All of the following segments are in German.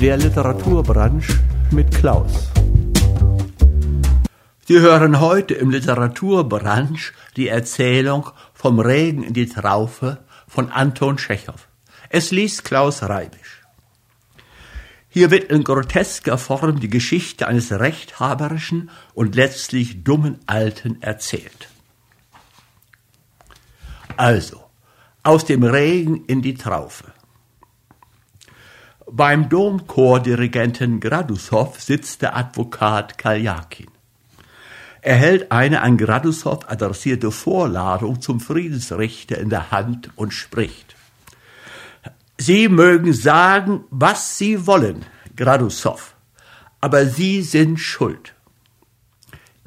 der Literaturbranche mit Klaus. Sie hören heute im Literaturbranche die Erzählung Vom Regen in die Traufe von Anton Tschechow. Es liest Klaus Reibisch. Hier wird in grotesker Form die Geschichte eines rechthaberischen und letztlich dummen Alten erzählt. Also, aus dem Regen in die Traufe. Beim Domchordirigenten Gradussow sitzt der Advokat Kaljakin. Er hält eine an Gradussow adressierte Vorladung zum Friedensrichter in der Hand und spricht. Sie mögen sagen, was Sie wollen, Gradussow, aber Sie sind schuld.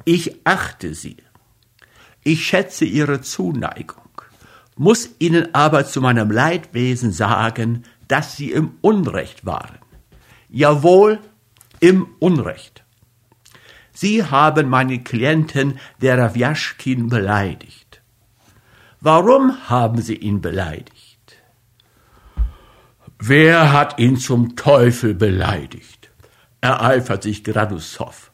Ich achte Sie. Ich schätze Ihre Zuneigung muss ihnen aber zu meinem Leidwesen sagen, dass sie im Unrecht waren. Jawohl, im Unrecht. Sie haben meinen Klienten der Rawjaschkin beleidigt. Warum haben Sie ihn beleidigt? Wer hat ihn zum Teufel beleidigt? ereifert sich Gradussow,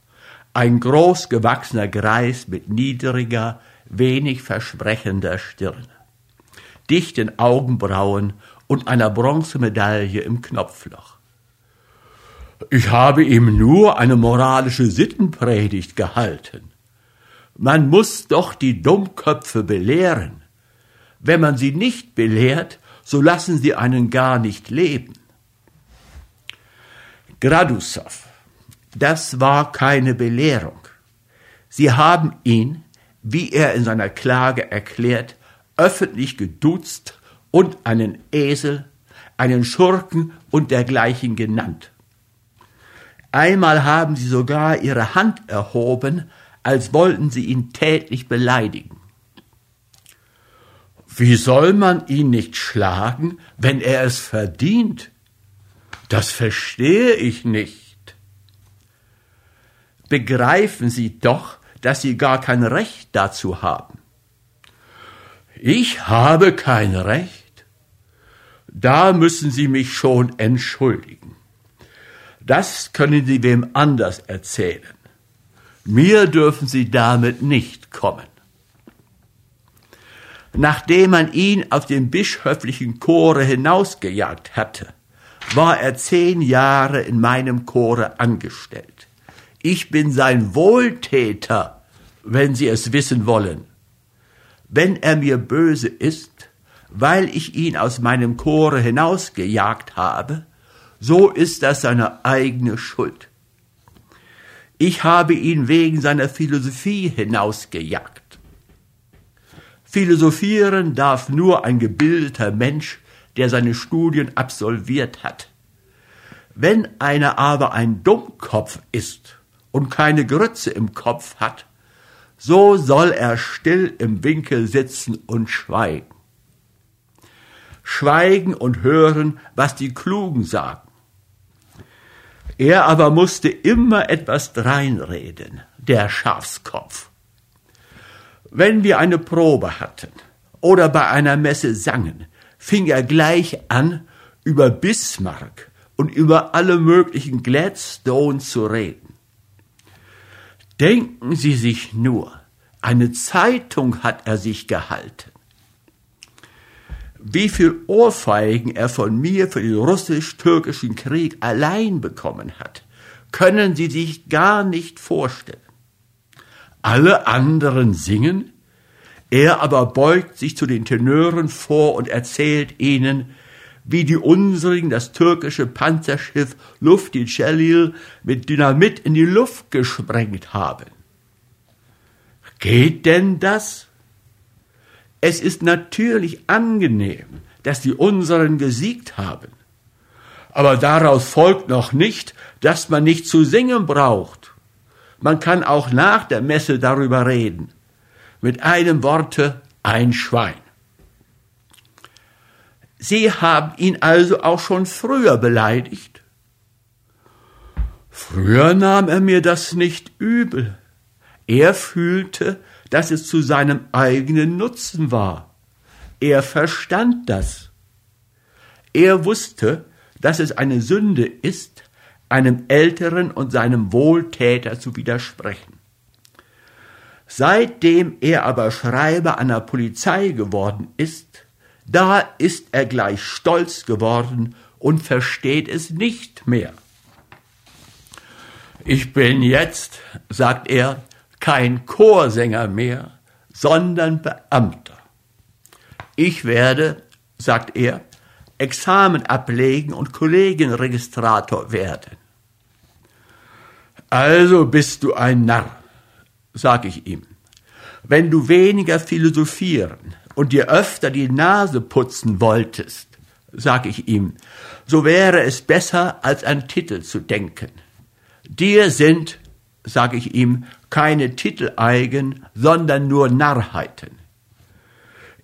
ein großgewachsener Greis mit niedriger, wenig versprechender Stirne dichten Augenbrauen und einer Bronzemedaille im Knopfloch. Ich habe ihm nur eine moralische Sittenpredigt gehalten. Man muss doch die Dummköpfe belehren. Wenn man sie nicht belehrt, so lassen sie einen gar nicht leben. Gradussow, das war keine Belehrung. Sie haben ihn, wie er in seiner Klage erklärt, öffentlich geduzt und einen Esel, einen Schurken und dergleichen genannt. Einmal haben sie sogar ihre Hand erhoben, als wollten sie ihn tätlich beleidigen. Wie soll man ihn nicht schlagen, wenn er es verdient? Das verstehe ich nicht. Begreifen Sie doch, dass Sie gar kein Recht dazu haben. Ich habe kein Recht. Da müssen Sie mich schon entschuldigen. Das können Sie wem anders erzählen. Mir dürfen Sie damit nicht kommen. Nachdem man ihn auf den bischöflichen Chore hinausgejagt hatte, war er zehn Jahre in meinem Chore angestellt. Ich bin sein Wohltäter, wenn Sie es wissen wollen wenn er mir böse ist, weil ich ihn aus meinem Chore hinausgejagt habe, so ist das seine eigene Schuld. Ich habe ihn wegen seiner Philosophie hinausgejagt. Philosophieren darf nur ein gebildeter Mensch, der seine Studien absolviert hat. Wenn einer aber ein Dummkopf ist und keine Grütze im Kopf hat, so soll er still im Winkel sitzen und schweigen. Schweigen und hören, was die Klugen sagen. Er aber musste immer etwas dreinreden, der Schafskopf. Wenn wir eine Probe hatten oder bei einer Messe sangen, fing er gleich an, über Bismarck und über alle möglichen Gladstone zu reden. Denken Sie sich nur, eine Zeitung hat er sich gehalten. Wie viel Ohrfeigen er von mir für den russisch-türkischen Krieg allein bekommen hat, können Sie sich gar nicht vorstellen. Alle anderen singen, er aber beugt sich zu den Tenören vor und erzählt ihnen, wie die unsrigen das türkische Panzerschiff Lufti Celil mit Dynamit in die Luft gesprengt haben. Geht denn das? Es ist natürlich angenehm, dass die unseren gesiegt haben. Aber daraus folgt noch nicht, dass man nicht zu singen braucht. Man kann auch nach der Messe darüber reden. Mit einem Worte ein Schwein. Sie haben ihn also auch schon früher beleidigt. Früher nahm er mir das nicht übel. Er fühlte, dass es zu seinem eigenen Nutzen war. Er verstand das. Er wusste, dass es eine Sünde ist, einem Älteren und seinem Wohltäter zu widersprechen. Seitdem er aber Schreiber der Polizei geworden ist, da ist er gleich stolz geworden und versteht es nicht mehr. Ich bin jetzt, sagt er, kein Chorsänger mehr, sondern Beamter. Ich werde, sagt er, Examen ablegen und Kollegenregistrator werden. Also bist du ein Narr, sag ich ihm. Wenn du weniger philosophieren und dir öfter die Nase putzen wolltest, sag ich ihm, so wäre es besser, als an Titel zu denken. Dir sind, sag ich ihm, keine Titel eigen, sondern nur Narrheiten.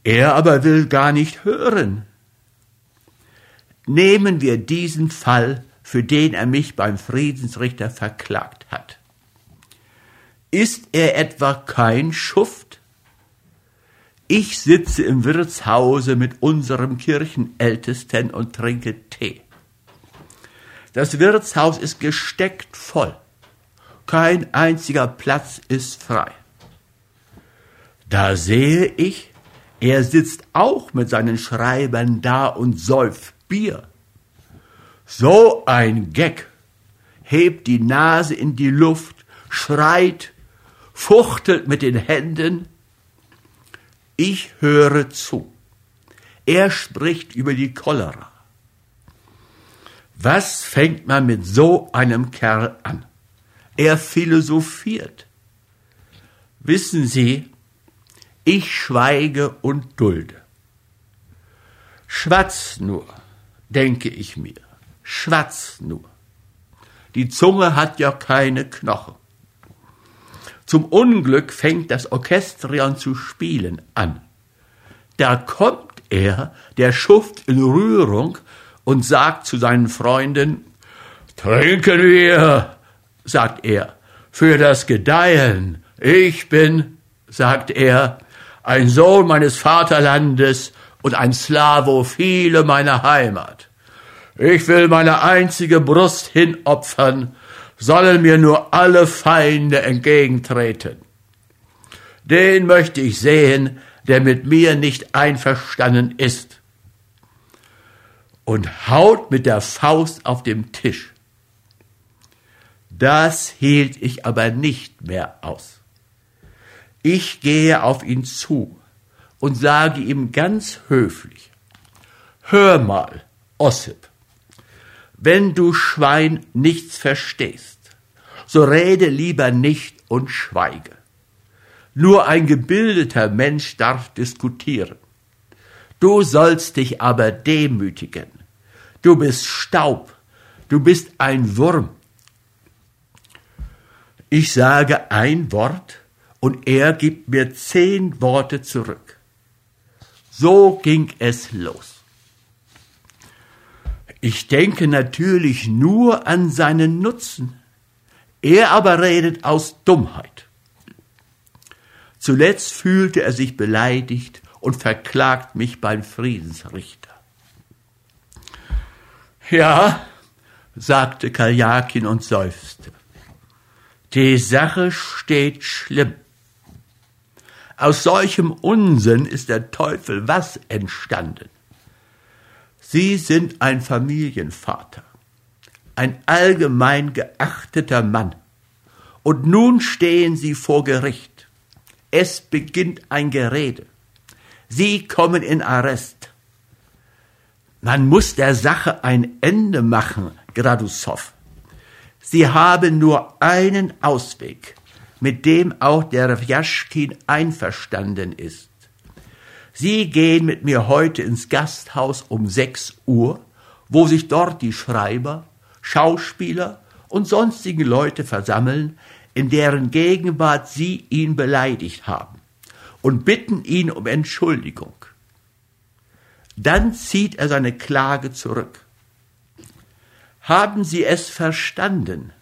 Er aber will gar nicht hören. Nehmen wir diesen Fall, für den er mich beim Friedensrichter verklagt hat. Ist er etwa kein Schuft? Ich sitze im Wirtshause mit unserem Kirchenältesten und trinke Tee. Das Wirtshaus ist gesteckt voll. Kein einziger Platz ist frei. Da sehe ich, er sitzt auch mit seinen Schreibern da und säuft Bier. So ein Geck hebt die Nase in die Luft, schreit, fuchtelt mit den Händen. Ich höre zu. Er spricht über die Cholera. Was fängt man mit so einem Kerl an? Er philosophiert. Wissen Sie, ich schweige und dulde. Schwatz nur, denke ich mir, schwatz nur. Die Zunge hat ja keine Knochen. Zum Unglück fängt das Orchestrion zu spielen an. Da kommt er, der Schuft in Rührung, und sagt zu seinen Freunden, Trinken wir, sagt er, für das Gedeihen. Ich bin, sagt er, ein Sohn meines Vaterlandes und ein Slavophile meiner Heimat. Ich will meine einzige Brust hinopfern, sollen mir nur alle Feinde entgegentreten. Den möchte ich sehen, der mit mir nicht einverstanden ist und haut mit der Faust auf dem Tisch. Das hielt ich aber nicht mehr aus. Ich gehe auf ihn zu und sage ihm ganz höflich, Hör mal, Ossip, wenn du Schwein nichts verstehst, so rede lieber nicht und schweige. Nur ein gebildeter Mensch darf diskutieren. Du sollst dich aber demütigen. Du bist Staub. Du bist ein Wurm. Ich sage ein Wort und er gibt mir zehn Worte zurück. So ging es los. Ich denke natürlich nur an seinen Nutzen. Er aber redet aus Dummheit. Zuletzt fühlte er sich beleidigt und verklagt mich beim Friedensrichter. Ja, sagte Kaljakin und seufzte. Die Sache steht schlimm. Aus solchem Unsinn ist der Teufel was entstanden. Sie sind ein Familienvater, ein allgemein geachteter Mann, und nun stehen Sie vor Gericht. Es beginnt ein Gerede. Sie kommen in Arrest. Man muss der Sache ein Ende machen, Gradussow. Sie haben nur einen Ausweg, mit dem auch der Wjaschkin einverstanden ist. Sie gehen mit mir heute ins Gasthaus um sechs Uhr, wo sich dort die Schreiber, Schauspieler und sonstigen Leute versammeln, in deren Gegenwart Sie ihn beleidigt haben und bitten ihn um Entschuldigung. Dann zieht er seine Klage zurück. Haben Sie es verstanden?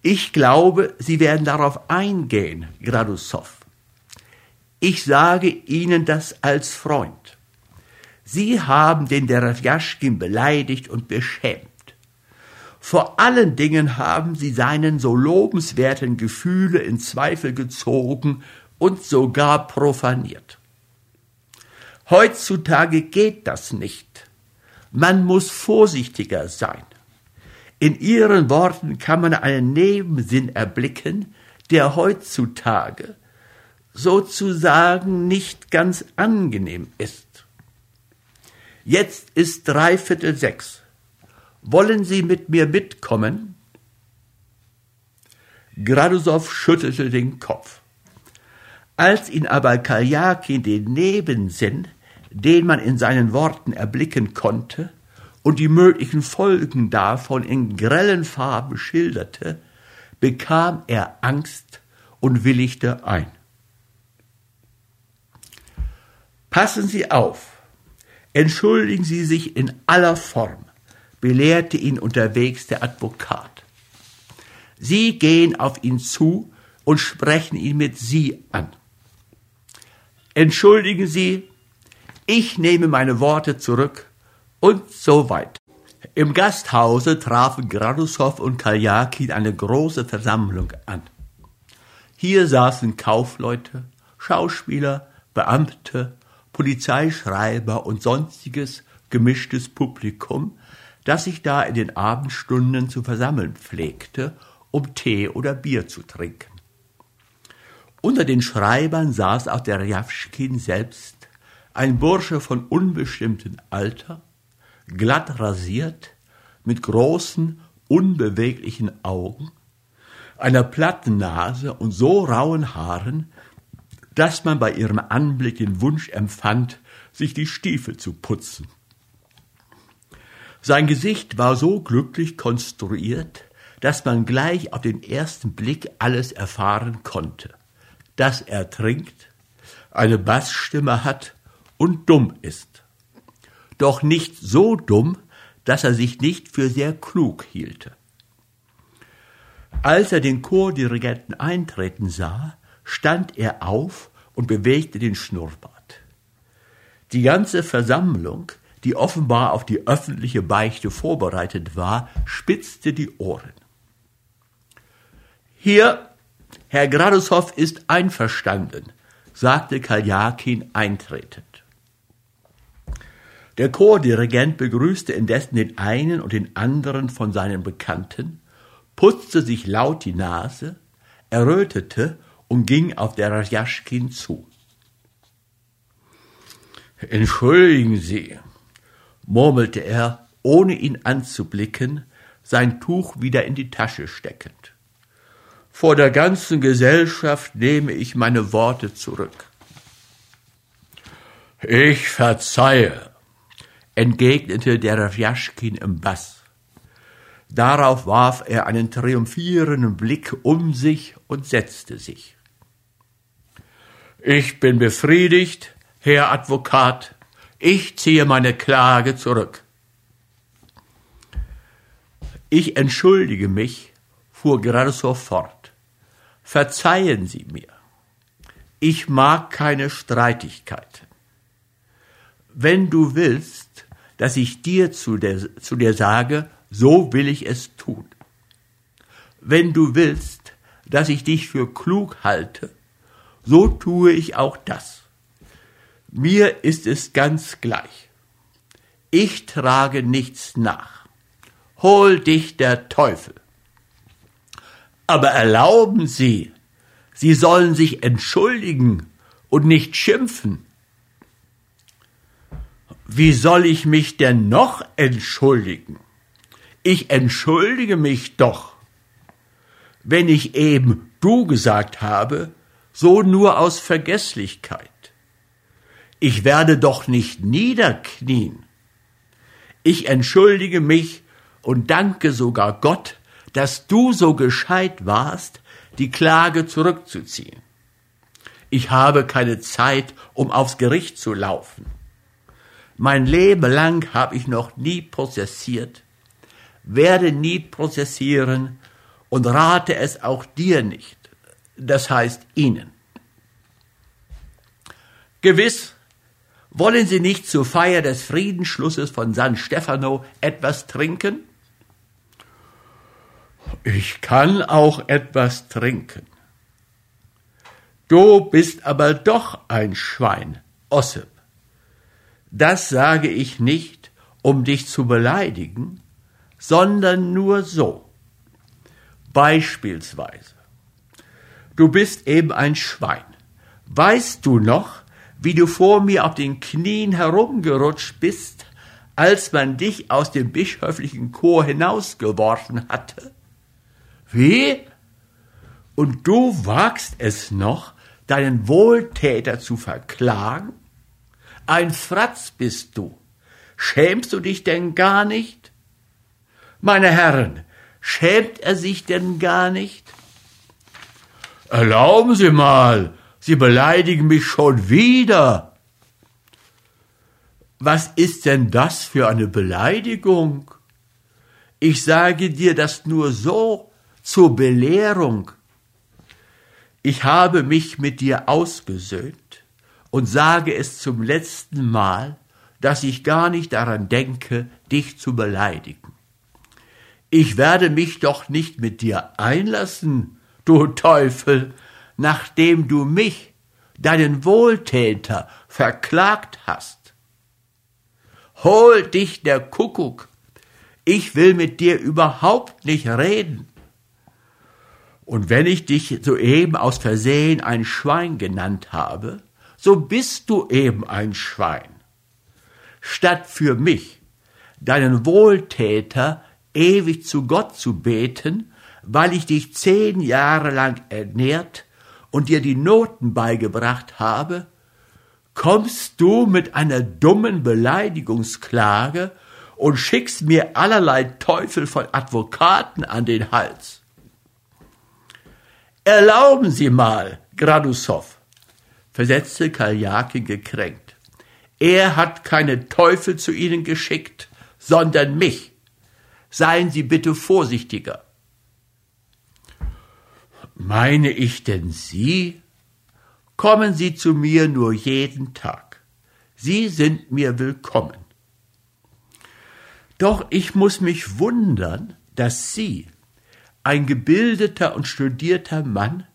Ich glaube, Sie werden darauf eingehen, Gradussow. Ich sage Ihnen das als Freund. Sie haben den Derevjaschkin beleidigt und beschämt. Vor allen Dingen haben sie seinen so lobenswerten Gefühle in Zweifel gezogen und sogar profaniert. Heutzutage geht das nicht. Man muss vorsichtiger sein. In ihren Worten kann man einen Nebensinn erblicken, der heutzutage sozusagen nicht ganz angenehm ist. Jetzt ist dreiviertel sechs. Wollen Sie mit mir mitkommen? Gradusow schüttelte den Kopf. Als ihn aber Kaljakin den Nebensinn, den man in seinen Worten erblicken konnte, und die möglichen Folgen davon in grellen Farben schilderte, bekam er Angst und willigte ein. Passen Sie auf, entschuldigen Sie sich in aller Form, belehrte ihn unterwegs der Advokat. Sie gehen auf ihn zu und sprechen ihn mit Sie an. Entschuldigen Sie, ich nehme meine Worte zurück und so weiter. Im Gasthause trafen Gradushow und Kaljakin eine große Versammlung an. Hier saßen Kaufleute, Schauspieler, Beamte, Polizeischreiber und sonstiges gemischtes Publikum, das sich da in den Abendstunden zu versammeln pflegte, um Tee oder Bier zu trinken. Unter den Schreibern saß auch der Rjawschkin selbst, ein Bursche von unbestimmtem Alter, glatt rasiert, mit großen, unbeweglichen Augen, einer platten Nase und so rauen Haaren, dass man bei ihrem Anblick den Wunsch empfand, sich die Stiefel zu putzen. Sein Gesicht war so glücklich konstruiert, dass man gleich auf den ersten Blick alles erfahren konnte dass er trinkt, eine Bassstimme hat und dumm ist. Doch nicht so dumm, dass er sich nicht für sehr klug hielte. Als er den Chordirigenten eintreten sah, stand er auf und bewegte den Schnurrbart. Die ganze Versammlung, die offenbar auf die öffentliche Beichte vorbereitet war, spitzte die Ohren. Hier Herr Gradushoff ist einverstanden, sagte Kaljakin eintretend. Der Chordirigent begrüßte indessen den einen und den anderen von seinen Bekannten, putzte sich laut die Nase, errötete und ging auf der Rjaschkin zu. Entschuldigen Sie, murmelte er, ohne ihn anzublicken, sein Tuch wieder in die Tasche steckend. Vor der ganzen Gesellschaft nehme ich meine Worte zurück. Ich verzeihe, entgegnete der Rjaschkin im Bass. Darauf warf er einen triumphierenden Blick um sich und setzte sich. Ich bin befriedigt, Herr Advokat, ich ziehe meine Klage zurück. Ich entschuldige mich, fuhr Gradesow fort. Verzeihen Sie mir. Ich mag keine Streitigkeiten. Wenn du willst, dass ich dir zu, der, zu dir sage, so will ich es tun. Wenn du willst, dass ich dich für klug halte, so tue ich auch das. Mir ist es ganz gleich. Ich trage nichts nach. Hol dich der Teufel. Aber erlauben Sie, Sie sollen sich entschuldigen und nicht schimpfen. Wie soll ich mich denn noch entschuldigen? Ich entschuldige mich doch. Wenn ich eben du gesagt habe, so nur aus Vergesslichkeit. Ich werde doch nicht niederknien. Ich entschuldige mich und danke sogar Gott, dass du so gescheit warst, die Klage zurückzuziehen. Ich habe keine Zeit, um aufs Gericht zu laufen. Mein Leben lang habe ich noch nie prozessiert, werde nie prozessieren und rate es auch dir nicht, das heißt Ihnen. Gewiss wollen Sie nicht zur Feier des Friedensschlusses von San Stefano etwas trinken? Ich kann auch etwas trinken. Du bist aber doch ein Schwein, Ossip. Das sage ich nicht, um dich zu beleidigen, sondern nur so. Beispielsweise. Du bist eben ein Schwein. Weißt du noch, wie du vor mir auf den Knien herumgerutscht bist, als man dich aus dem bischöflichen Chor hinausgeworfen hatte? Wie? Und du wagst es noch, deinen Wohltäter zu verklagen? Ein Fratz bist du. Schämst du dich denn gar nicht? Meine Herren, schämt er sich denn gar nicht? Erlauben Sie mal, Sie beleidigen mich schon wieder. Was ist denn das für eine Beleidigung? Ich sage dir das nur so zur Belehrung. Ich habe mich mit dir ausgesöhnt und sage es zum letzten Mal, dass ich gar nicht daran denke, dich zu beleidigen. Ich werde mich doch nicht mit dir einlassen, du Teufel, nachdem du mich, deinen Wohltäter, verklagt hast. Hol dich der Kuckuck, ich will mit dir überhaupt nicht reden. Und wenn ich dich soeben aus Versehen ein Schwein genannt habe, so bist du eben ein Schwein. Statt für mich, deinen Wohltäter, ewig zu Gott zu beten, weil ich dich zehn Jahre lang ernährt und dir die Noten beigebracht habe, kommst du mit einer dummen Beleidigungsklage und schickst mir allerlei Teufel von Advokaten an den Hals. Erlauben Sie mal, Gradussow, versetzte Kaljakin gekränkt. Er hat keine Teufel zu Ihnen geschickt, sondern mich. Seien Sie bitte vorsichtiger. Meine ich denn Sie? Kommen Sie zu mir nur jeden Tag. Sie sind mir willkommen. Doch ich muss mich wundern, dass Sie, ein gebildeter und studierter Mann,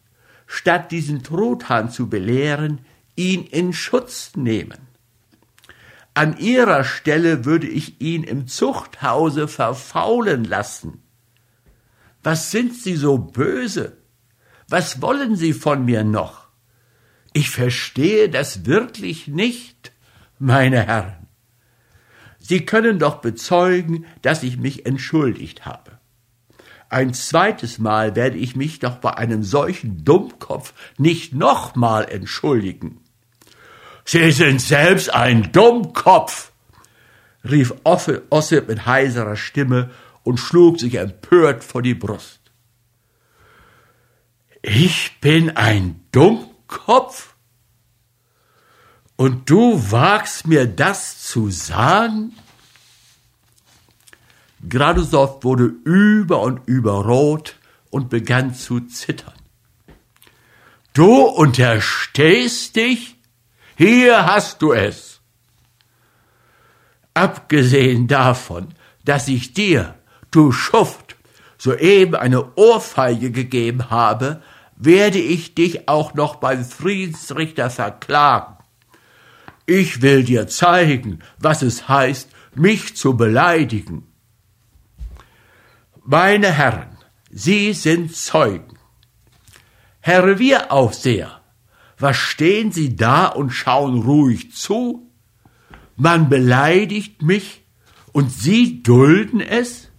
statt diesen Truthahn zu belehren, ihn in Schutz nehmen. An ihrer Stelle würde ich ihn im Zuchthause verfaulen lassen. Was sind Sie so böse? Was wollen Sie von mir noch? Ich verstehe das wirklich nicht, meine Herren. Sie können doch bezeugen, dass ich mich entschuldigt habe. Ein zweites Mal werde ich mich doch bei einem solchen Dummkopf nicht nochmal entschuldigen. Sie sind selbst ein Dummkopf, rief Ossip mit heiserer Stimme und schlug sich empört vor die Brust. Ich bin ein Dummkopf? Und du wagst mir das zu sagen? Gradusow wurde über und über rot und begann zu zittern. Du unterstehst dich? Hier hast du es. Abgesehen davon, dass ich dir, du Schuft, soeben eine Ohrfeige gegeben habe, werde ich dich auch noch beim Friedensrichter verklagen. Ich will dir zeigen, was es heißt, mich zu beleidigen. Meine Herren, Sie sind Zeugen. Herr Revieraufseher, was stehen Sie da und schauen ruhig zu? Man beleidigt mich und Sie dulden es?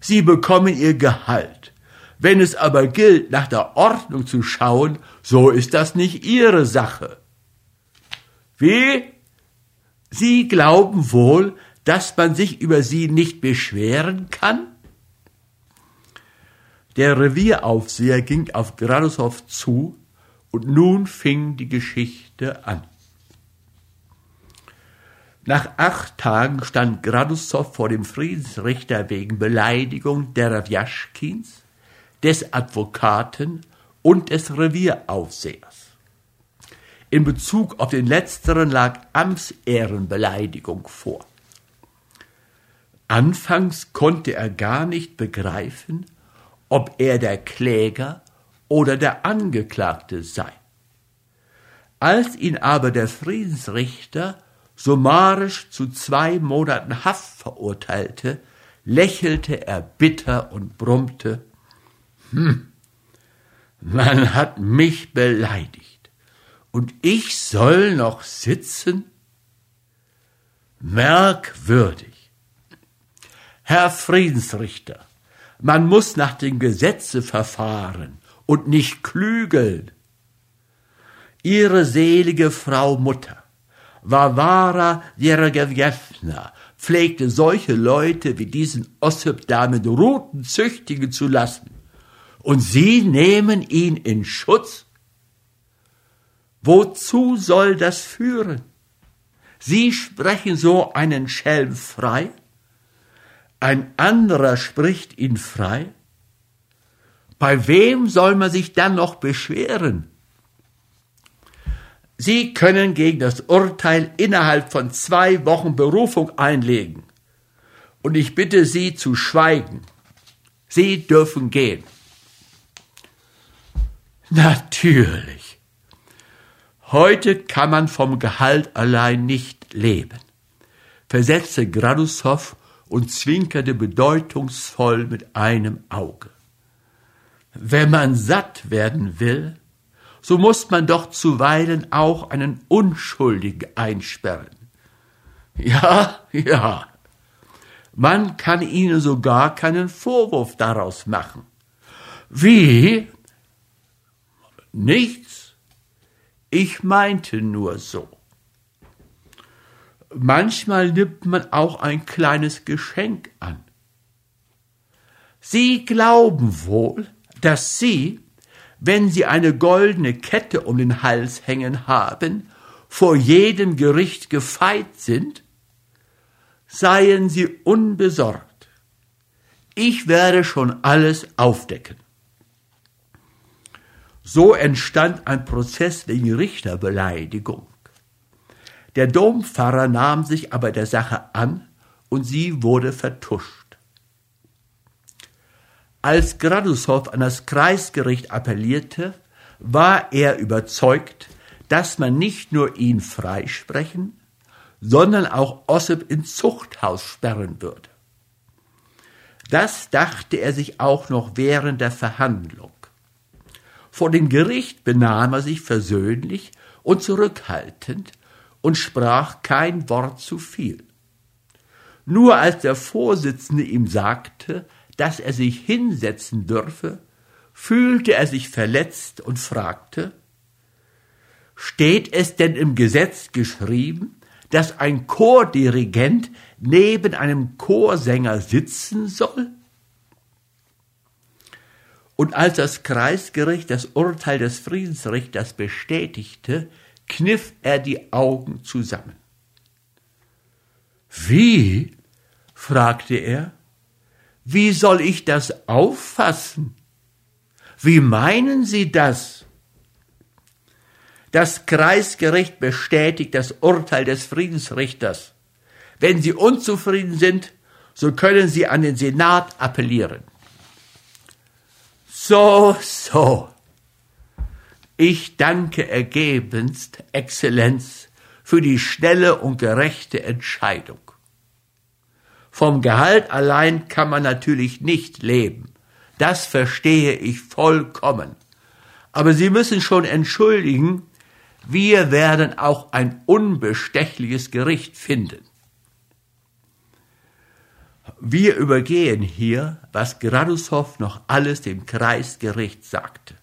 Sie bekommen Ihr Gehalt. Wenn es aber gilt, nach der Ordnung zu schauen, so ist das nicht Ihre Sache. Wie? Sie glauben wohl, dass man sich über Sie nicht beschweren kann? Der Revieraufseher ging auf Gradusow zu, und nun fing die Geschichte an. Nach acht Tagen stand Gradusow vor dem Friedensrichter wegen Beleidigung der Rawjaschkins, des Advokaten und des Revieraufsehers. In Bezug auf den letzteren lag Amtsehrenbeleidigung vor. Anfangs konnte er gar nicht begreifen, ob er der Kläger oder der Angeklagte sei. Als ihn aber der Friedensrichter summarisch zu zwei Monaten Haft verurteilte, lächelte er bitter und brummte, hm, man hat mich beleidigt und ich soll noch sitzen? Merkwürdig. Herr Friedensrichter, man muss nach dem Gesetze verfahren und nicht klügeln. Ihre selige Frau Mutter, Varvara Jerogewjewna, pflegte solche Leute wie diesen Ossip da mit Ruten züchtigen zu lassen. Und Sie nehmen ihn in Schutz? Wozu soll das führen? Sie sprechen so einen Schelm frei? Ein anderer spricht ihn frei? Bei wem soll man sich dann noch beschweren? Sie können gegen das Urteil innerhalb von zwei Wochen Berufung einlegen. Und ich bitte Sie zu schweigen. Sie dürfen gehen. Natürlich. Heute kann man vom Gehalt allein nicht leben, versetzte Gradushoff und zwinkerte bedeutungsvoll mit einem Auge. Wenn man satt werden will, so muss man doch zuweilen auch einen Unschuldigen einsperren. Ja, ja. Man kann ihnen sogar keinen Vorwurf daraus machen. Wie? Nichts. Ich meinte nur so. Manchmal nimmt man auch ein kleines Geschenk an. Sie glauben wohl, dass Sie, wenn sie eine goldene Kette um den Hals hängen haben, vor jedem Gericht gefeit sind, seien sie unbesorgt. Ich werde schon alles aufdecken. So entstand ein Prozess wegen Richterbeleidigung. Der Dompfarrer nahm sich aber der Sache an und sie wurde vertuscht. Als Gradushoff an das Kreisgericht appellierte, war er überzeugt, dass man nicht nur ihn freisprechen, sondern auch Ossip ins Zuchthaus sperren würde. Das dachte er sich auch noch während der Verhandlung. Vor dem Gericht benahm er sich versöhnlich und zurückhaltend und sprach kein Wort zu viel. Nur als der Vorsitzende ihm sagte, dass er sich hinsetzen dürfe, fühlte er sich verletzt und fragte, Steht es denn im Gesetz geschrieben, dass ein Chordirigent neben einem Chorsänger sitzen soll? Und als das Kreisgericht das Urteil des Friedensrichters bestätigte, kniff er die Augen zusammen. Wie? fragte er. Wie soll ich das auffassen? Wie meinen Sie das? Das Kreisgericht bestätigt das Urteil des Friedensrichters. Wenn Sie unzufrieden sind, so können Sie an den Senat appellieren. So, so. Ich danke ergebenst, Exzellenz, für die schnelle und gerechte Entscheidung. Vom Gehalt allein kann man natürlich nicht leben. Das verstehe ich vollkommen. Aber Sie müssen schon entschuldigen, wir werden auch ein unbestechliches Gericht finden. Wir übergehen hier, was Gradushoff noch alles dem Kreisgericht sagte.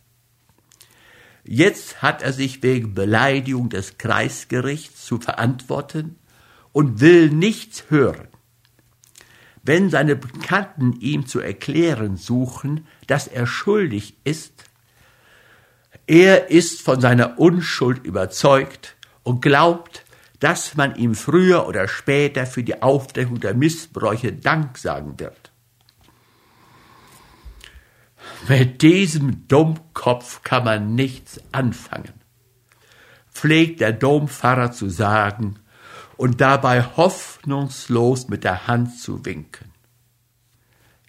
Jetzt hat er sich wegen Beleidigung des Kreisgerichts zu verantworten und will nichts hören wenn seine Bekannten ihm zu erklären suchen, dass er schuldig ist, er ist von seiner Unschuld überzeugt und glaubt, dass man ihm früher oder später für die Aufdeckung der Missbräuche Dank sagen wird. Mit diesem Dummkopf kann man nichts anfangen, pflegt der Dompfarrer zu sagen und dabei hoffnungslos mit der Hand zu winken.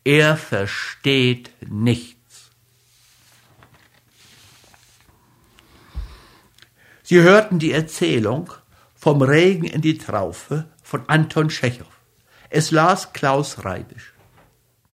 Er versteht nichts. Sie hörten die Erzählung vom Regen in die Traufe von Anton Tschechow. Es las Klaus Reibisch.